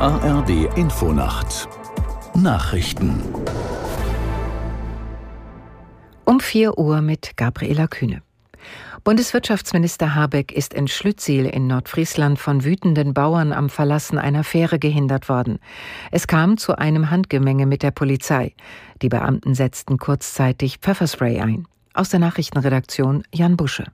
ARD Infonacht Nachrichten um 4 Uhr mit Gabriela Kühne. Bundeswirtschaftsminister Habeck ist in Schlüttsiel in Nordfriesland von wütenden Bauern am Verlassen einer Fähre gehindert worden. Es kam zu einem Handgemenge mit der Polizei. Die Beamten setzten kurzzeitig Pfefferspray ein. Aus der Nachrichtenredaktion Jan Busche.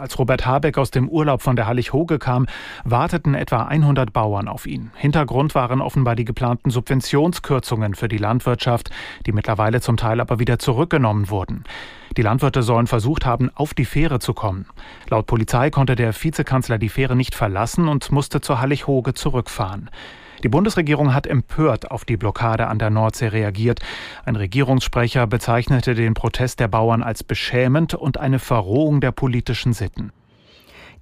Als Robert Habeck aus dem Urlaub von der Hallig-Hoge kam, warteten etwa 100 Bauern auf ihn. Hintergrund waren offenbar die geplanten Subventionskürzungen für die Landwirtschaft, die mittlerweile zum Teil aber wieder zurückgenommen wurden. Die Landwirte sollen versucht haben, auf die Fähre zu kommen. Laut Polizei konnte der Vizekanzler die Fähre nicht verlassen und musste zur Hallig-Hoge zurückfahren. Die Bundesregierung hat empört auf die Blockade an der Nordsee reagiert. Ein Regierungssprecher bezeichnete den Protest der Bauern als beschämend und eine Verrohung der politischen Sitten.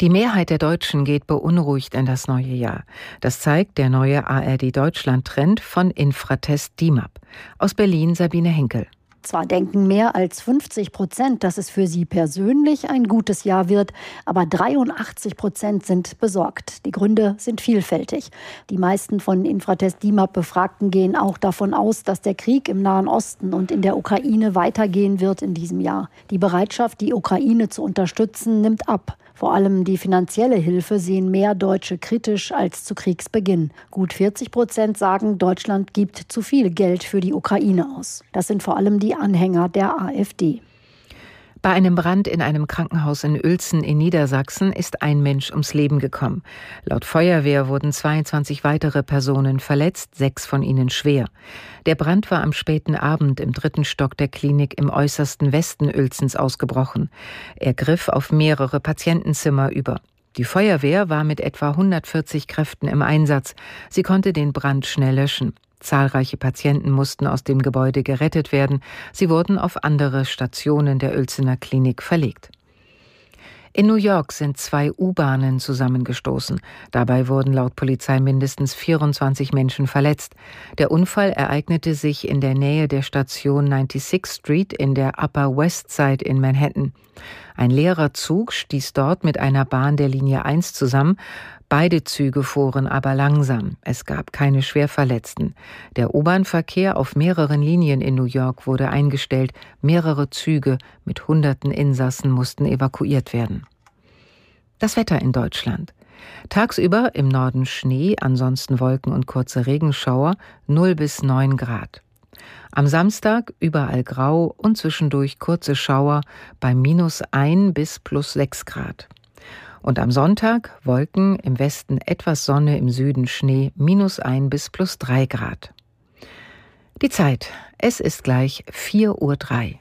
Die Mehrheit der Deutschen geht beunruhigt in das neue Jahr. Das zeigt der neue ARD Deutschland Trend von Infratest DIMAP. Aus Berlin Sabine Henkel. Zwar denken mehr als 50 Prozent, dass es für sie persönlich ein gutes Jahr wird, aber 83 Prozent sind besorgt. Die Gründe sind vielfältig. Die meisten von Infratest DIMAP Befragten gehen auch davon aus, dass der Krieg im Nahen Osten und in der Ukraine weitergehen wird in diesem Jahr. Die Bereitschaft, die Ukraine zu unterstützen, nimmt ab. Vor allem die finanzielle Hilfe sehen mehr Deutsche kritisch als zu Kriegsbeginn. Gut 40 Prozent sagen, Deutschland gibt zu viel Geld für die Ukraine aus. Das sind vor allem die Anhänger der AfD. Bei einem Brand in einem Krankenhaus in Uelzen in Niedersachsen ist ein Mensch ums Leben gekommen. Laut Feuerwehr wurden 22 weitere Personen verletzt, sechs von ihnen schwer. Der Brand war am späten Abend im dritten Stock der Klinik im äußersten Westen Uelzens ausgebrochen. Er griff auf mehrere Patientenzimmer über. Die Feuerwehr war mit etwa 140 Kräften im Einsatz. Sie konnte den Brand schnell löschen. Zahlreiche Patienten mussten aus dem Gebäude gerettet werden. Sie wurden auf andere Stationen der Uelzener Klinik verlegt. In New York sind zwei U-Bahnen zusammengestoßen. Dabei wurden laut Polizei mindestens 24 Menschen verletzt. Der Unfall ereignete sich in der Nähe der Station 96 Street in der Upper West Side in Manhattan. Ein leerer Zug stieß dort mit einer Bahn der Linie 1 zusammen. Beide Züge fuhren aber langsam. Es gab keine Schwerverletzten. Der U-Bahn-Verkehr auf mehreren Linien in New York wurde eingestellt. Mehrere Züge mit hunderten Insassen mussten evakuiert werden. Das Wetter in Deutschland. Tagsüber im Norden Schnee, ansonsten Wolken und kurze Regenschauer, 0 bis 9 Grad. Am Samstag überall grau und zwischendurch kurze Schauer bei minus 1 bis plus 6 Grad. Und am Sonntag Wolken, im Westen etwas Sonne, im Süden Schnee, minus ein bis plus drei Grad. Die Zeit, es ist gleich vier Uhr. drei.